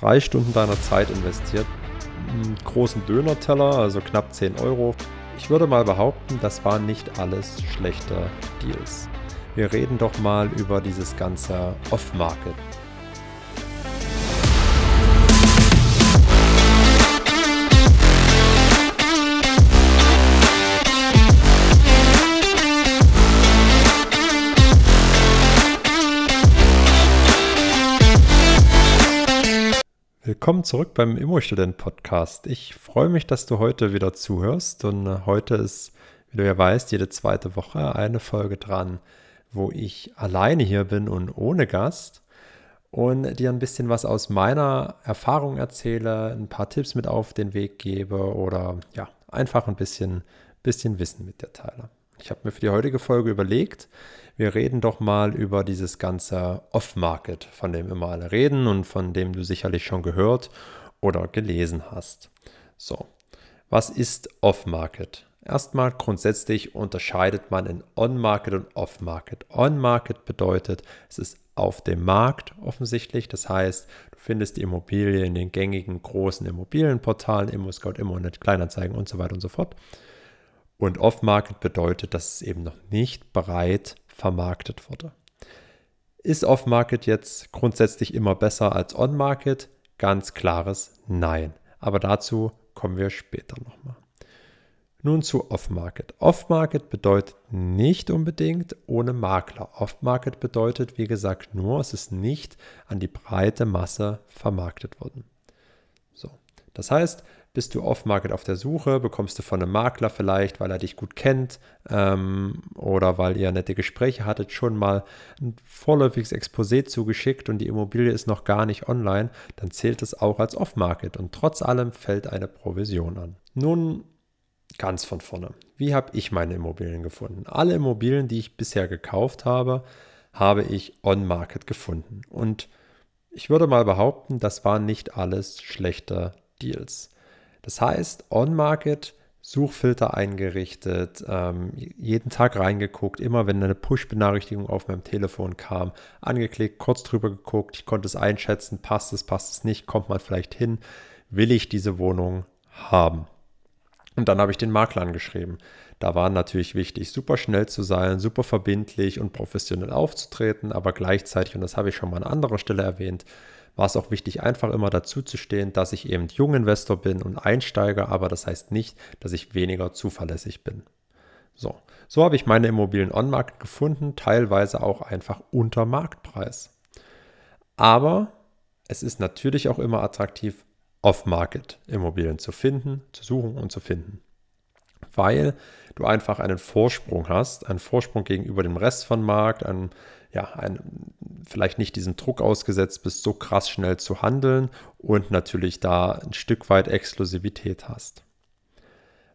drei Stunden deiner Zeit investiert, einen großen Döner-Teller, also knapp 10 Euro. Ich würde mal behaupten, das waren nicht alles schlechte Deals. Wir reden doch mal über dieses ganze Off-Market. Willkommen zurück beim Immostudent Podcast. Ich freue mich, dass du heute wieder zuhörst und äh, heute ist, wie du ja weißt, jede zweite Woche eine Folge dran, wo ich alleine hier bin und ohne Gast und dir ein bisschen was aus meiner Erfahrung erzähle, ein paar Tipps mit auf den Weg gebe oder ja, einfach ein bisschen, bisschen Wissen mit dir teile. Ich habe mir für die heutige Folge überlegt, wir reden doch mal über dieses ganze Off-Market, von dem immer alle reden und von dem du sicherlich schon gehört oder gelesen hast. So, was ist Off-Market? Erstmal grundsätzlich unterscheidet man in On-Market und Off-Market. On-Market bedeutet, es ist auf dem Markt offensichtlich. Das heißt, du findest die Immobilie in den gängigen großen Immobilienportalen, ImmoScout, ImmoNet, Kleinanzeigen und so weiter und so fort. Und Off-Market bedeutet, dass es eben noch nicht bereit vermarktet wurde. Ist Off-Market jetzt grundsätzlich immer besser als On-Market? Ganz klares Nein. Aber dazu kommen wir später nochmal. Nun zu Off-Market. Off-Market bedeutet nicht unbedingt ohne Makler. Off-Market bedeutet, wie gesagt, nur, es ist nicht an die breite Masse vermarktet worden. So. Das heißt, bist du off-market auf der Suche, bekommst du von einem Makler vielleicht, weil er dich gut kennt ähm, oder weil ihr nette Gespräche hattet, schon mal ein vorläufiges Exposé zugeschickt und die Immobilie ist noch gar nicht online, dann zählt es auch als off-market und trotz allem fällt eine Provision an. Nun ganz von vorne. Wie habe ich meine Immobilien gefunden? Alle Immobilien, die ich bisher gekauft habe, habe ich on-market gefunden und ich würde mal behaupten, das waren nicht alles schlechte Deals. Das heißt, On-Market, Suchfilter eingerichtet, ähm, jeden Tag reingeguckt, immer wenn eine Push-Benachrichtigung auf meinem Telefon kam, angeklickt, kurz drüber geguckt, ich konnte es einschätzen, passt es, passt es nicht, kommt man vielleicht hin, will ich diese Wohnung haben. Und dann habe ich den Makler angeschrieben. Da war natürlich wichtig, super schnell zu sein, super verbindlich und professionell aufzutreten, aber gleichzeitig, und das habe ich schon mal an anderer Stelle erwähnt, war es auch wichtig, einfach immer dazu zu stehen, dass ich eben Junginvestor bin und Einsteiger, aber das heißt nicht, dass ich weniger zuverlässig bin. So, so habe ich meine Immobilien on-market gefunden, teilweise auch einfach unter Marktpreis. Aber es ist natürlich auch immer attraktiv, off-market Immobilien zu finden, zu suchen und zu finden. Weil du einfach einen Vorsprung hast, einen Vorsprung gegenüber dem Rest von Markt, einen ja, ein, vielleicht nicht diesem Druck ausgesetzt bist, so krass schnell zu handeln und natürlich da ein Stück weit Exklusivität hast.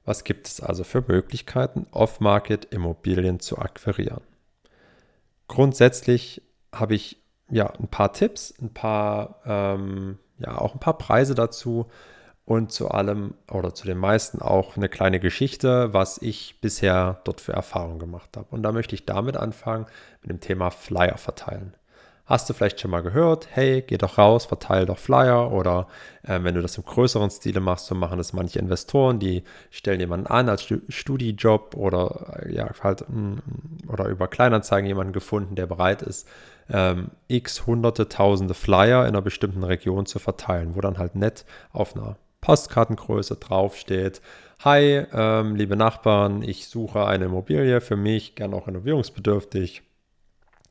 Was gibt es also für Möglichkeiten, Off-Market Immobilien zu akquirieren? Grundsätzlich habe ich ja ein paar Tipps, ein paar, ähm, ja, auch ein paar Preise dazu und zu allem oder zu den meisten auch eine kleine Geschichte, was ich bisher dort für Erfahrungen gemacht habe. Und da möchte ich damit anfangen mit dem Thema Flyer verteilen. Hast du vielleicht schon mal gehört, hey, geh doch raus, verteile doch Flyer oder äh, wenn du das im größeren Stile machst, so machen das manche Investoren, die stellen jemanden an als Studijob oder äh, ja, halt mm, oder über Kleinanzeigen jemanden gefunden, der bereit ist, ähm, x hunderte, tausende Flyer in einer bestimmten Region zu verteilen, wo dann halt nett auf einer Postkartengröße draufsteht. Hi, ähm, liebe Nachbarn, ich suche eine Immobilie für mich, gern auch renovierungsbedürftig.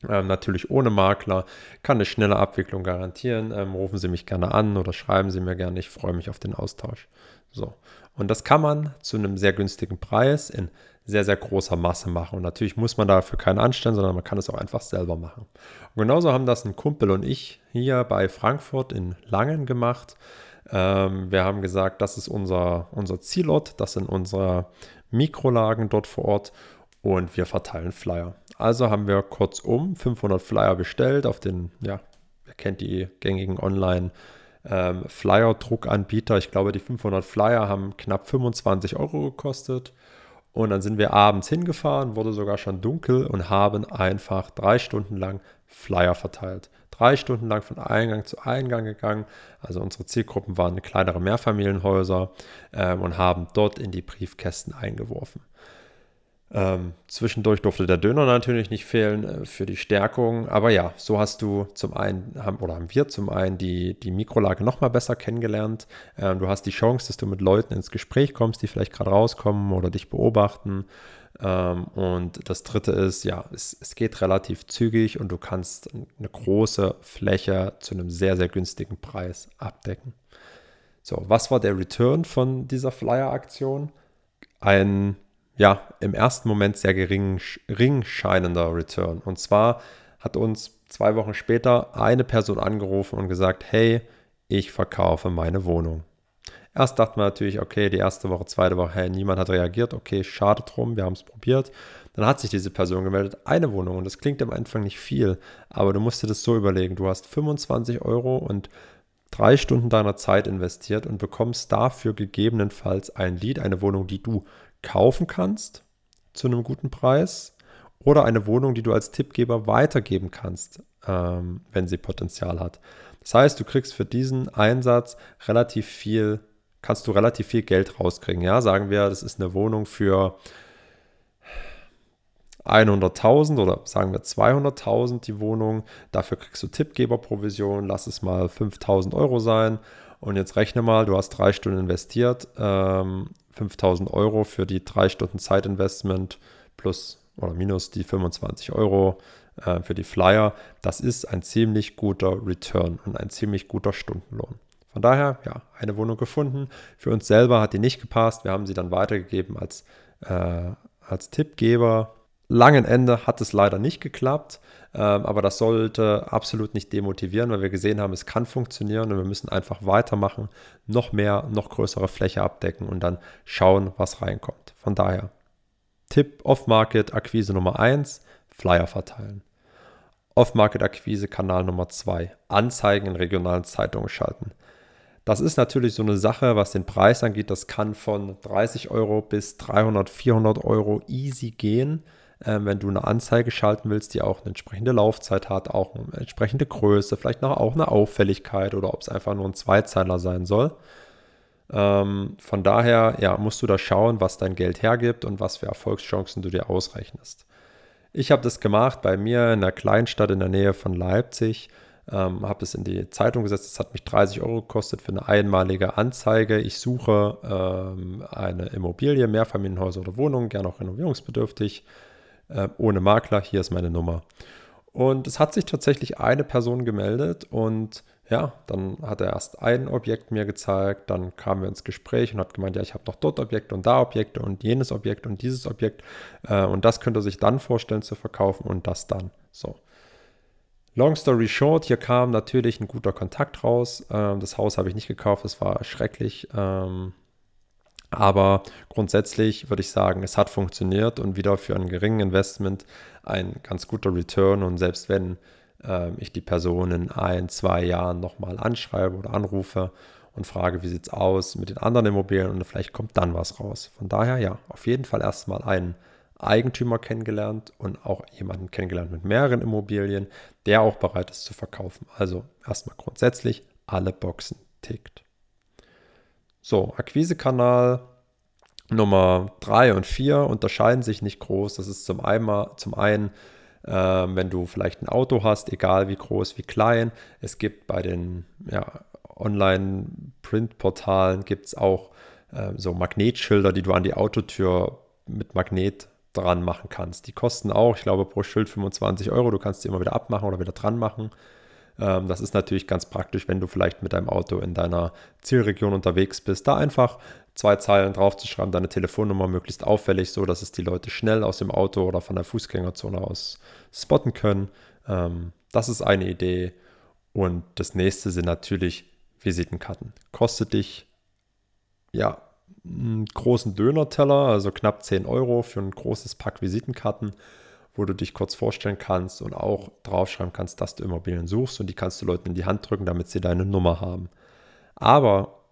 Ähm, natürlich ohne Makler, kann eine schnelle Abwicklung garantieren. Ähm, rufen Sie mich gerne an oder schreiben Sie mir gerne, ich freue mich auf den Austausch. So, und das kann man zu einem sehr günstigen Preis in sehr, sehr großer Masse machen. Und natürlich muss man dafür keinen anstellen, sondern man kann es auch einfach selber machen. Und genauso haben das ein Kumpel und ich hier bei Frankfurt in Langen gemacht. Ähm, wir haben gesagt, das ist unser, unser Zielort, das sind unsere Mikrolagen dort vor Ort und wir verteilen Flyer. Also haben wir kurzum 500 Flyer bestellt auf den, ja, ihr kennt die gängigen Online- ähm, Flyer-Druckanbieter. Ich glaube, die 500 Flyer haben knapp 25 Euro gekostet. Und dann sind wir abends hingefahren, wurde sogar schon dunkel und haben einfach drei Stunden lang Flyer verteilt. Drei Stunden lang von Eingang zu Eingang gegangen. Also unsere Zielgruppen waren kleinere Mehrfamilienhäuser ähm, und haben dort in die Briefkästen eingeworfen. Ähm, zwischendurch durfte der Döner natürlich nicht fehlen äh, für die Stärkung. Aber ja, so hast du zum einen, haben, oder haben wir zum einen die, die Mikrolage nochmal besser kennengelernt. Ähm, du hast die Chance, dass du mit Leuten ins Gespräch kommst, die vielleicht gerade rauskommen oder dich beobachten. Ähm, und das dritte ist, ja, es, es geht relativ zügig und du kannst eine große Fläche zu einem sehr, sehr günstigen Preis abdecken. So, was war der Return von dieser Flyer-Aktion? Ein ja, im ersten Moment sehr gering, gering scheinender Return. Und zwar hat uns zwei Wochen später eine Person angerufen und gesagt, hey, ich verkaufe meine Wohnung. Erst dachten wir natürlich, okay, die erste Woche, zweite Woche, hey, niemand hat reagiert, okay, schade drum, wir haben es probiert. Dann hat sich diese Person gemeldet, eine Wohnung und das klingt am Anfang nicht viel, aber du musst dir das so überlegen, du hast 25 Euro und drei Stunden deiner Zeit investiert und bekommst dafür gegebenenfalls ein Lied, eine Wohnung, die du kaufen kannst zu einem guten Preis oder eine Wohnung, die du als Tippgeber weitergeben kannst, ähm, wenn sie Potenzial hat. Das heißt, du kriegst für diesen Einsatz relativ viel, kannst du relativ viel Geld rauskriegen. Ja, sagen wir, das ist eine Wohnung für 100.000 oder sagen wir 200.000 die Wohnung. Dafür kriegst du Tippgeberprovision, lass es mal 5.000 Euro sein. Und jetzt rechne mal, du hast drei Stunden investiert, ähm, 5000 Euro für die drei Stunden Zeitinvestment plus oder minus die 25 Euro äh, für die Flyer. Das ist ein ziemlich guter Return und ein ziemlich guter Stundenlohn. Von daher, ja, eine Wohnung gefunden. Für uns selber hat die nicht gepasst. Wir haben sie dann weitergegeben als, äh, als Tippgeber. Langen Ende hat es leider nicht geklappt. Ähm, aber das sollte absolut nicht demotivieren, weil wir gesehen haben, es kann funktionieren und wir müssen einfach weitermachen, noch mehr, noch größere Fläche abdecken und dann schauen, was reinkommt. Von daher, Tipp Off-Market-Akquise Nummer 1, Flyer verteilen. Off-Market-Akquise Kanal Nummer 2, Anzeigen in regionalen Zeitungen schalten. Das ist natürlich so eine Sache, was den Preis angeht. Das kann von 30 Euro bis 300, 400 Euro easy gehen wenn du eine Anzeige schalten willst, die auch eine entsprechende Laufzeit hat, auch eine entsprechende Größe, vielleicht noch auch eine Auffälligkeit oder ob es einfach nur ein Zweizeiler sein soll. Ähm, von daher ja, musst du da schauen, was dein Geld hergibt und was für Erfolgschancen du dir ausrechnest. Ich habe das gemacht bei mir in einer Kleinstadt in der Nähe von Leipzig. Ähm, habe es in die Zeitung gesetzt. Es hat mich 30 Euro gekostet für eine einmalige Anzeige. Ich suche ähm, eine Immobilie, Mehrfamilienhäuser oder Wohnungen, gerne auch renovierungsbedürftig äh, ohne Makler, hier ist meine Nummer. Und es hat sich tatsächlich eine Person gemeldet und ja, dann hat er erst ein Objekt mir gezeigt, dann kamen wir ins Gespräch und hat gemeint, ja, ich habe noch dort Objekte und da Objekte und jenes Objekt und dieses Objekt äh, und das könnte er sich dann vorstellen zu verkaufen und das dann. So. Long story short, hier kam natürlich ein guter Kontakt raus. Ähm, das Haus habe ich nicht gekauft, es war schrecklich. Ähm, aber grundsätzlich würde ich sagen, es hat funktioniert und wieder für einen geringen Investment ein ganz guter Return. Und selbst wenn äh, ich die Person in ein, zwei Jahren nochmal anschreibe oder anrufe und frage, wie sieht es aus mit den anderen Immobilien und vielleicht kommt dann was raus. Von daher ja, auf jeden Fall erstmal einen Eigentümer kennengelernt und auch jemanden kennengelernt mit mehreren Immobilien, der auch bereit ist zu verkaufen. Also erstmal grundsätzlich alle Boxen tickt. So, Akquisekanal Nummer 3 und 4 unterscheiden sich nicht groß. Das ist zum, einmal, zum einen, äh, wenn du vielleicht ein Auto hast, egal wie groß, wie klein. Es gibt bei den ja, Online-Print-Portalen gibt es auch äh, so Magnetschilder, die du an die Autotür mit Magnet dran machen kannst. Die kosten auch, ich glaube, pro Schild 25 Euro. Du kannst sie immer wieder abmachen oder wieder dran machen. Ähm, das ist natürlich ganz praktisch, wenn du vielleicht mit deinem Auto in deiner Zielregion unterwegs bist, da einfach zwei Zeilen draufzuschreiben, deine Telefonnummer möglichst auffällig, so dass es die Leute schnell aus dem Auto oder von der Fußgängerzone aus spotten können. Ähm, das ist eine Idee. Und das nächste sind natürlich Visitenkarten. Kostet dich ja einen großen Döner-Teller, also knapp 10 Euro für ein großes Pack Visitenkarten wo du dich kurz vorstellen kannst und auch draufschreiben kannst, dass du Immobilien suchst und die kannst du Leuten in die Hand drücken, damit sie deine Nummer haben. Aber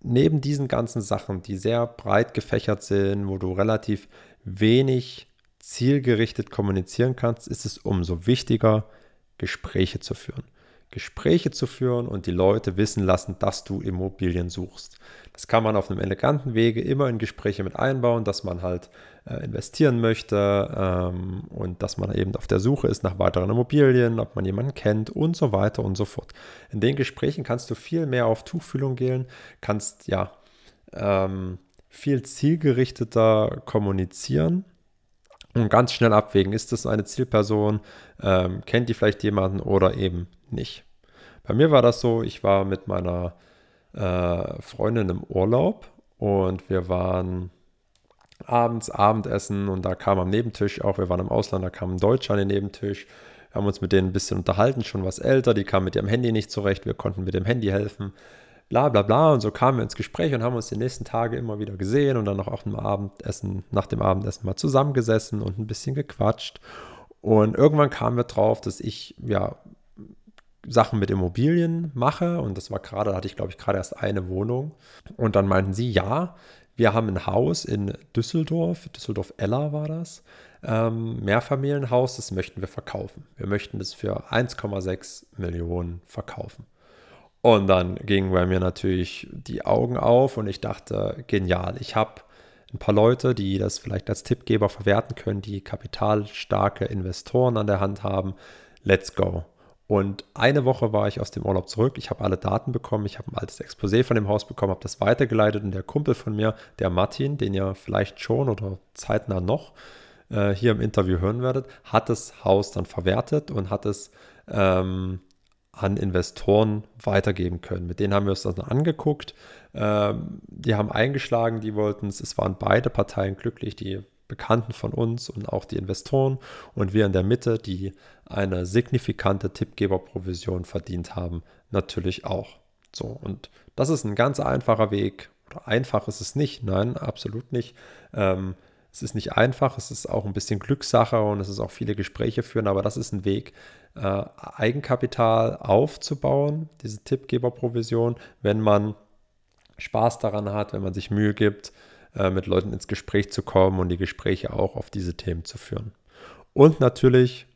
neben diesen ganzen Sachen, die sehr breit gefächert sind, wo du relativ wenig zielgerichtet kommunizieren kannst, ist es umso wichtiger, Gespräche zu führen. Gespräche zu führen und die Leute wissen lassen, dass du Immobilien suchst. Das kann man auf einem eleganten Wege immer in Gespräche mit einbauen, dass man halt äh, investieren möchte ähm, und dass man eben auf der Suche ist nach weiteren Immobilien, ob man jemanden kennt und so weiter und so fort. In den Gesprächen kannst du viel mehr auf Tuchfühlung gehen, kannst ja ähm, viel zielgerichteter kommunizieren und ganz schnell abwägen, ist das eine Zielperson, ähm, kennt die vielleicht jemanden oder eben nicht. Bei mir war das so, ich war mit meiner äh, Freundin im Urlaub und wir waren abends Abendessen und da kam am Nebentisch auch, wir waren im Ausland, da kam ein Deutscher an den Nebentisch. Wir haben uns mit denen ein bisschen unterhalten, schon was älter, die kamen mit ihrem Handy nicht zurecht, wir konnten mit dem Handy helfen, bla bla bla. Und so kamen wir ins Gespräch und haben uns die nächsten Tage immer wieder gesehen und dann noch auch Abendessen, nach dem Abendessen mal zusammengesessen und ein bisschen gequatscht. Und irgendwann kamen wir drauf, dass ich ja Sachen mit Immobilien mache. Und das war gerade, da hatte ich, glaube ich, gerade erst eine Wohnung. Und dann meinten sie, ja, wir haben ein Haus in Düsseldorf, Düsseldorf-Eller war das, ähm, Mehrfamilienhaus, das möchten wir verkaufen. Wir möchten das für 1,6 Millionen verkaufen. Und dann gingen bei mir natürlich die Augen auf und ich dachte, genial, ich habe ein paar Leute, die das vielleicht als Tippgeber verwerten können, die kapitalstarke Investoren an der Hand haben. Let's go. Und eine Woche war ich aus dem Urlaub zurück. Ich habe alle Daten bekommen. Ich habe ein altes Exposé von dem Haus bekommen, habe das weitergeleitet. Und der Kumpel von mir, der Martin, den ihr vielleicht schon oder zeitnah noch äh, hier im Interview hören werdet, hat das Haus dann verwertet und hat es ähm, an Investoren weitergeben können. Mit denen haben wir uns dann angeguckt. Ähm, die haben eingeschlagen, die wollten es. Es waren beide Parteien glücklich. Die Bekannten von uns und auch die Investoren und wir in der Mitte, die eine signifikante Tippgeberprovision verdient haben, natürlich auch. So, und das ist ein ganz einfacher Weg. Oder einfach ist es nicht, nein, absolut nicht. Ähm, es ist nicht einfach, es ist auch ein bisschen Glückssache und es ist auch viele Gespräche führen, aber das ist ein Weg, äh, Eigenkapital aufzubauen, diese Tippgeberprovision, wenn man Spaß daran hat, wenn man sich Mühe gibt, äh, mit Leuten ins Gespräch zu kommen und die Gespräche auch auf diese Themen zu führen. Und natürlich,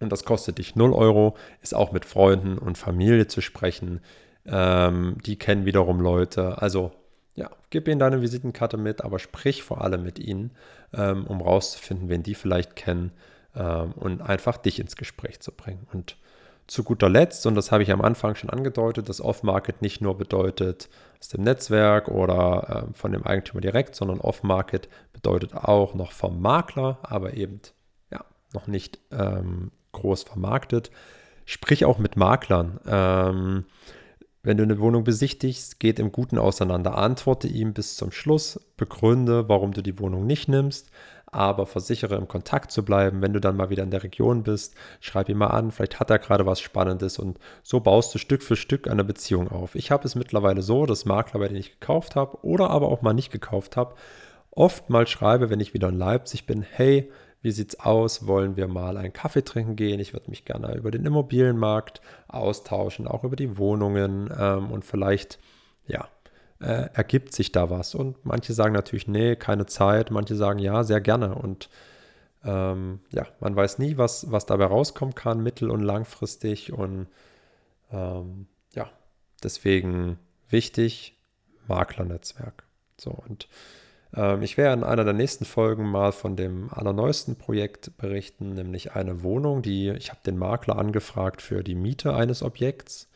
und das kostet dich 0 Euro, ist auch mit Freunden und Familie zu sprechen. Ähm, die kennen wiederum Leute. Also ja, gib ihnen deine Visitenkarte mit, aber sprich vor allem mit ihnen, ähm, um rauszufinden, wen die vielleicht kennen ähm, und einfach dich ins Gespräch zu bringen. Und zu guter Letzt, und das habe ich am Anfang schon angedeutet, dass Off-Market nicht nur bedeutet aus dem Netzwerk oder äh, von dem Eigentümer direkt, sondern Off-Market bedeutet auch noch vom Makler, aber eben ja, noch nicht ähm, groß vermarktet. Sprich auch mit Maklern. Ähm, wenn du eine Wohnung besichtigst, geht im Guten auseinander. Antworte ihm bis zum Schluss, begründe, warum du die Wohnung nicht nimmst aber versichere im Kontakt zu bleiben. Wenn du dann mal wieder in der Region bist, schreib ihn mal an, vielleicht hat er gerade was Spannendes und so baust du Stück für Stück eine Beziehung auf. Ich habe es mittlerweile so, dass Makler, bei denen ich gekauft habe oder aber auch mal nicht gekauft habe, oft mal schreibe, wenn ich wieder in Leipzig bin, hey, wie sieht's aus? Wollen wir mal einen Kaffee trinken gehen? Ich würde mich gerne über den Immobilienmarkt austauschen, auch über die Wohnungen ähm, und vielleicht, ja, äh, ergibt sich da was. Und manche sagen natürlich, nee, keine Zeit. Manche sagen, ja, sehr gerne. Und ähm, ja, man weiß nie, was, was dabei rauskommen kann, mittel- und langfristig. Und ähm, ja, deswegen wichtig, Maklernetzwerk. So, und ähm, ich werde in einer der nächsten Folgen mal von dem allerneuesten Projekt berichten, nämlich eine Wohnung, die ich habe den Makler angefragt für die Miete eines Objekts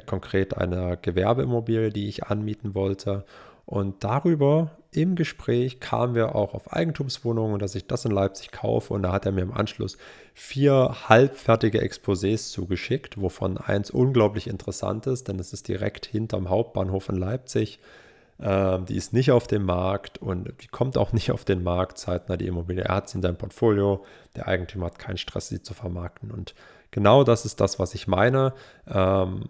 konkret eine Gewerbeimmobilie, die ich anmieten wollte. Und darüber im Gespräch kamen wir auch auf Eigentumswohnungen dass ich das in Leipzig kaufe. Und da hat er mir im Anschluss vier halbfertige Exposés zugeschickt, wovon eins unglaublich interessant ist, denn es ist direkt hinterm Hauptbahnhof in Leipzig. Ähm, die ist nicht auf dem Markt und die kommt auch nicht auf den Markt zeitnah, die Immobilie. Er hat sie in seinem Portfolio. Der Eigentümer hat keinen Stress, sie zu vermarkten. Und genau das ist das, was ich meine. Ähm,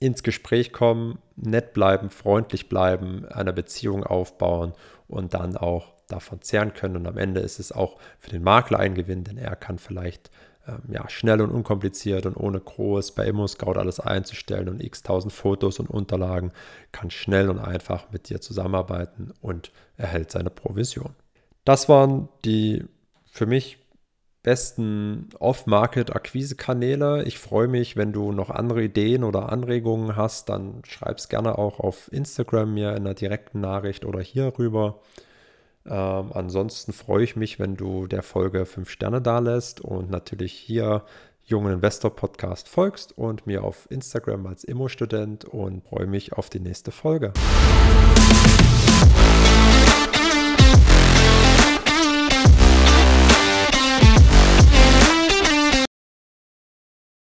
ins Gespräch kommen, nett bleiben, freundlich bleiben, eine Beziehung aufbauen und dann auch davon zehren können. Und am Ende ist es auch für den Makler ein Gewinn, denn er kann vielleicht ähm, ja, schnell und unkompliziert und ohne groß bei ImmoScout alles einzustellen und x tausend Fotos und Unterlagen, kann schnell und einfach mit dir zusammenarbeiten und erhält seine Provision. Das waren die für mich besten Off-Market-Akquise-Kanäle. Ich freue mich, wenn du noch andere Ideen oder Anregungen hast, dann schreib es gerne auch auf Instagram mir in einer direkten Nachricht oder hier rüber. Ähm, ansonsten freue ich mich, wenn du der Folge 5 Sterne da lässt und natürlich hier Jungen Investor Podcast folgst und mir auf Instagram als Immo-Student und freue mich auf die nächste Folge.